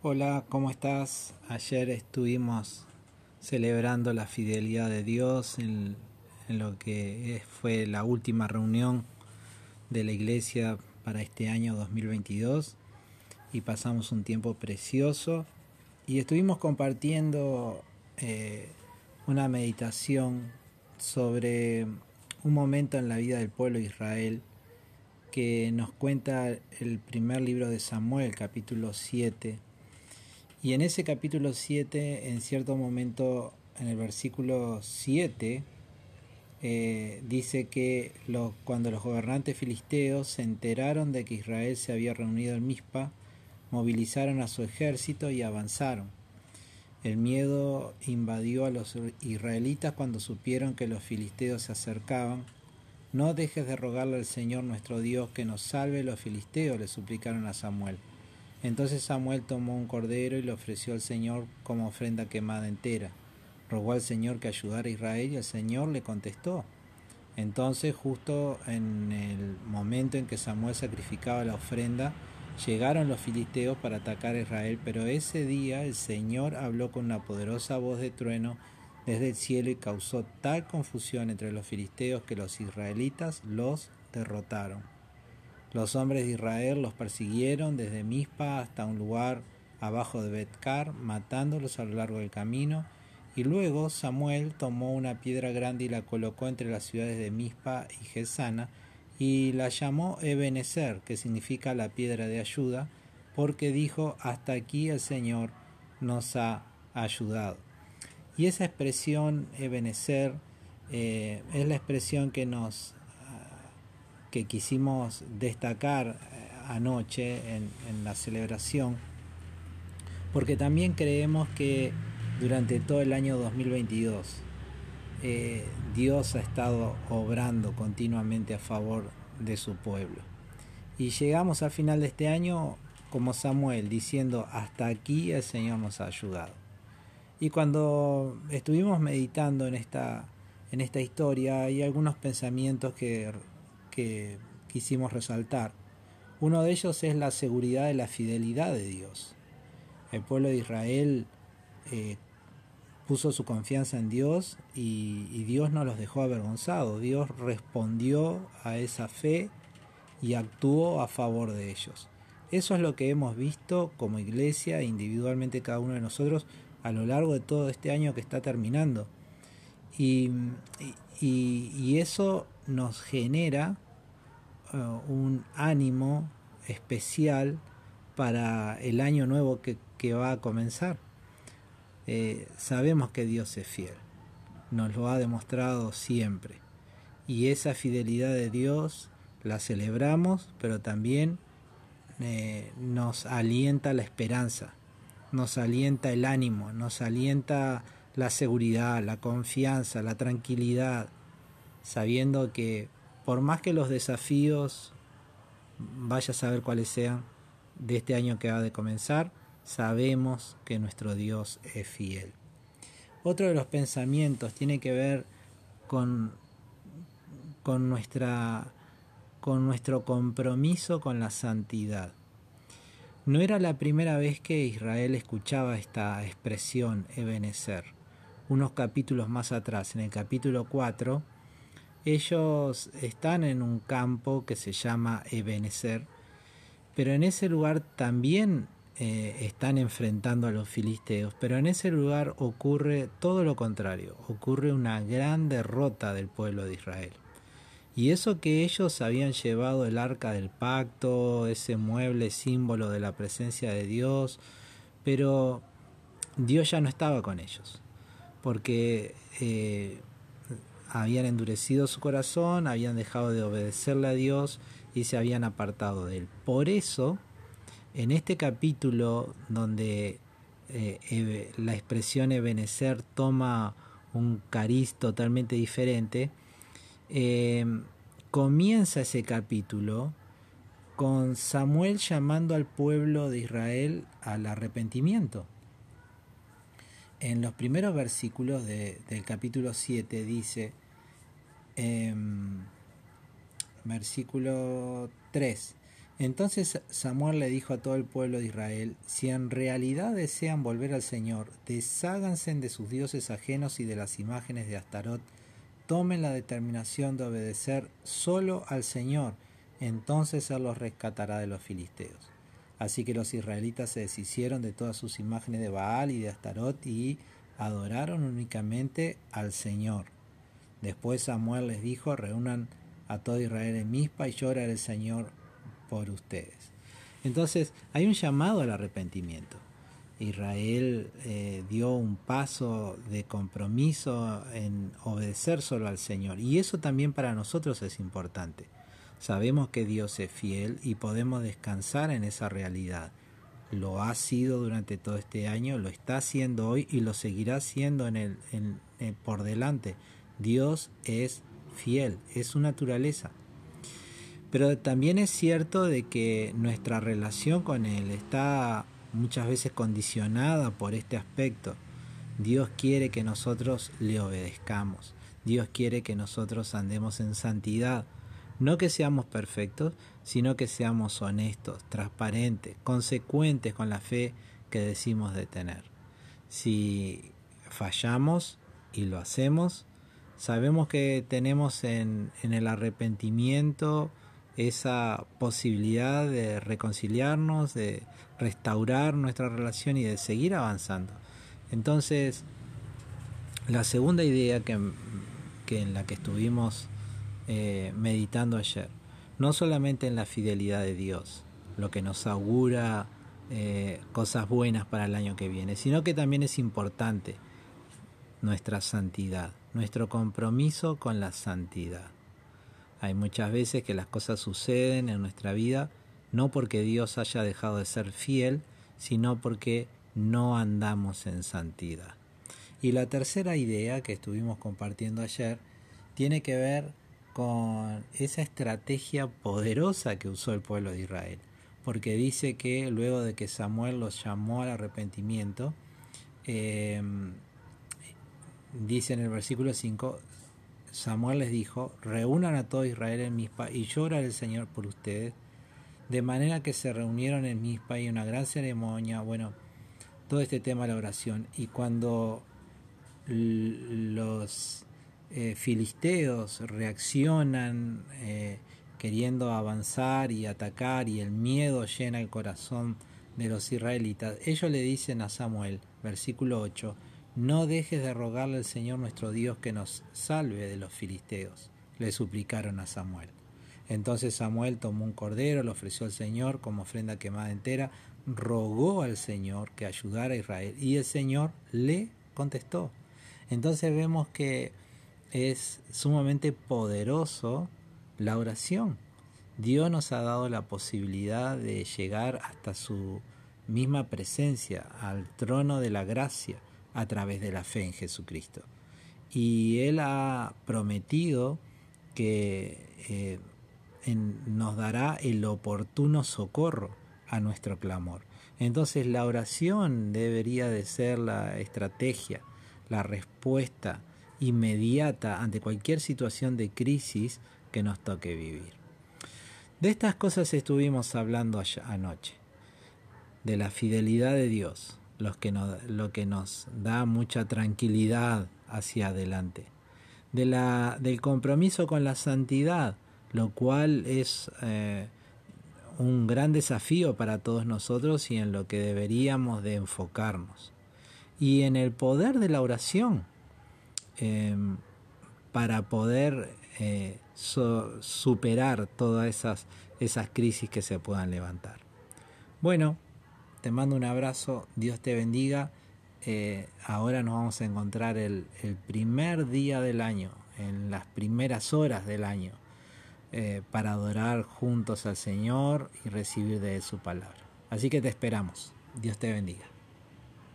Hola, ¿cómo estás? Ayer estuvimos celebrando la fidelidad de Dios en, lo que fue la última reunión de la iglesia para este año 2022 y pasamos un tiempo precioso y estuvimos compartiendo eh, una meditación sobre un momento en la vida del pueblo de Israel que nos cuenta el primer libro de Samuel, capítulo 7 y en ese capítulo 7, en cierto momento, en el versículo 7, eh, dice que cuando los gobernantes filisteos se enteraron de que Israel se había reunido en Mizpa, movilizaron a su ejército y avanzaron. El miedo invadió a los israelitas cuando supieron que los filisteos se acercaban. No dejes de rogarle al Señor nuestro Dios que nos salve los filisteos, le suplicaron a Samuel. Entonces Samuel tomó un cordero y lo ofreció al Señor como ofrenda quemada entera. Rogó al Señor que ayudara a Israel y el Señor le contestó. Entonces, justo en el momento en que Samuel sacrificaba la ofrenda, llegaron los filisteos para atacar a Israel, pero ese día el Señor habló con una poderosa voz de trueno desde el cielo y causó tal confusión entre los filisteos que los israelitas los derrotaron. Los hombres de Israel los persiguieron desde Mizpa hasta un lugar abajo de Betcar, matándolos a lo largo del camino, y luego Samuel tomó una piedra grande y la colocó entre las ciudades de Mizpa y Gesana, y la llamó Ebenezer, que significa la piedra de ayuda, porque dijo, hasta aquí el Señor nos ha ayudado. Y esa expresión Ebenezer eh, es la expresión que nos que quisimos destacar eh, anoche en, la celebración, porque también creemos que durante todo el año 2022 eh, Dios ha estado obrando continuamente a favor de su pueblo. Y llegamos al final de este año como Samuel diciendo, hasta aquí el Señor nos ha ayudado. Y cuando estuvimos meditando en esta, en esta historia, hay algunos pensamientos que que quisimos resaltar. Uno de ellos es la seguridad de la fidelidad de Dios. El pueblo de Israel eh, puso su confianza en Dios y, Dios no los dejó avergonzados. Dios respondió a esa fe y actuó a favor de ellos. Eso es lo que hemos visto como iglesia, individualmente cada uno de nosotros, a lo largo de todo este año que está terminando. Y eso nos genera eh, un ánimo especial para el año nuevo que, va a comenzar. Eh, sabemos que Dios es fiel, nos lo ha demostrado siempre. Y esa fidelidad de Dios la celebramos, pero también eh, nos alienta la esperanza, nos alienta el ánimo, nos alienta la seguridad, la confianza, la tranquilidad, sabiendo que por más que los desafíos, vaya a saber cuáles sean, de este año que va de comenzar, sabemos que nuestro Dios es fiel. Otro de los pensamientos tiene que ver con, con, nuestra, con nuestro compromiso con la santidad. No era la primera vez que Israel escuchaba esta expresión Ebenezer. Unos capítulos más atrás, en el capítulo 4, ellos están en un campo que se llama Ebenezer, pero en ese lugar también eh, están enfrentando a los filisteos, pero en ese lugar ocurre todo lo contrario, ocurre una gran derrota del pueblo de Israel. Y eso que ellos habían llevado el arca del pacto, ese mueble símbolo de la presencia de Dios, pero Dios ya no estaba con ellos, porque eh, habían endurecido su corazón, habían dejado de obedecerle a Dios y se habían apartado de él. Por eso, en este capítulo donde eh, la expresión Ebenezer toma un cariz totalmente diferente, eh, comienza ese capítulo con Samuel llamando al pueblo de Israel al arrepentimiento en los primeros versículos de, del capítulo 7 dice, eh, versículo 3, Entonces Samuel le dijo a todo el pueblo de Israel, si en realidad desean volver al Señor, desháganse de sus dioses ajenos y de las imágenes de Astarot, tomen la determinación de obedecer solo al Señor, entonces Él los rescatará de los filisteos. Así que los israelitas se deshicieron de todas sus imágenes de Baal y de Astarot y adoraron únicamente al Señor. Después Samuel les dijo, reúnan a todo Israel en Mispa y llora el Señor por ustedes. Entonces hay un llamado al arrepentimiento. Israel eh, dio un paso de compromiso en obedecer solo al Señor. Y eso también para nosotros es importante. Sabemos que Dios es fiel y podemos descansar en esa realidad. Lo ha sido durante todo este año, lo está haciendo hoy y lo seguirá haciendo en el, por delante. Dios es fiel, es su naturaleza. Pero también es cierto de que nuestra relación con Él está muchas veces condicionada por este aspecto. Dios quiere que nosotros le obedezcamos. Dios quiere que nosotros andemos en santidad. No que seamos perfectos, sino que seamos honestos, transparentes, consecuentes con la fe que decimos de tener. Si fallamos y lo hacemos, sabemos que tenemos en, el arrepentimiento esa posibilidad de reconciliarnos, de restaurar nuestra relación y de seguir avanzando. Entonces, la segunda idea que, en la que estuvimos eh, meditando ayer, no solamente en la fidelidad de Dios, lo que nos augura eh, cosas buenas para el año que viene, sino que también es importante nuestra santidad, nuestro compromiso con la santidad. Hay muchas veces que las cosas suceden en nuestra vida no porque Dios haya dejado de ser fiel, sino porque no andamos en santidad. Y la tercera idea que estuvimos compartiendo ayer tiene que ver con esa estrategia poderosa que usó el pueblo de Israel. Porque dice que luego de que Samuel los llamó al arrepentimiento, eh, dice en el versículo 5, Samuel les dijo, reúnan a todo Israel en Mispa y llora el Señor por ustedes. De manera que se reunieron en Mispa y una gran ceremonia, bueno, todo este tema de la oración. Y cuando los eh, filisteos reaccionan eh, queriendo avanzar y atacar y el miedo llena el corazón de los israelitas, ellos le dicen a Samuel, versículo 8, no dejes de rogarle al Señor nuestro Dios que nos salve de los filisteos, le suplicaron a Samuel. Entonces Samuel tomó un cordero, lo ofreció al Señor como ofrenda quemada entera, rogó al Señor que ayudara a Israel y el Señor le contestó. Entonces vemos que es sumamente poderoso la oración. Dios nos ha dado la posibilidad de llegar hasta su misma presencia, al trono de la gracia a través de la fe en Jesucristo. Y Él ha prometido que eh, nos dará el oportuno socorro a nuestro clamor. Entonces la oración debería de ser la estrategia, la respuesta inmediata ante cualquier situación de crisis que nos toque vivir. De estas cosas estuvimos hablando anoche, de la fidelidad de Dios, lo que nos da mucha tranquilidad hacia adelante. De la, del compromiso con la santidad, lo cual es eh, un gran desafío para todos nosotros y en lo que deberíamos de enfocarnos. Y en el poder de la oración, em, para poder eh, superar todas esas, esas crisis que se puedan levantar. Bueno, te mando un abrazo, Dios te bendiga. Eh, ahora nos vamos a encontrar el, primer día del año, en las primeras horas del año, eh, para adorar juntos al Señor y recibir de Él su palabra. Así que te esperamos. Dios te bendiga.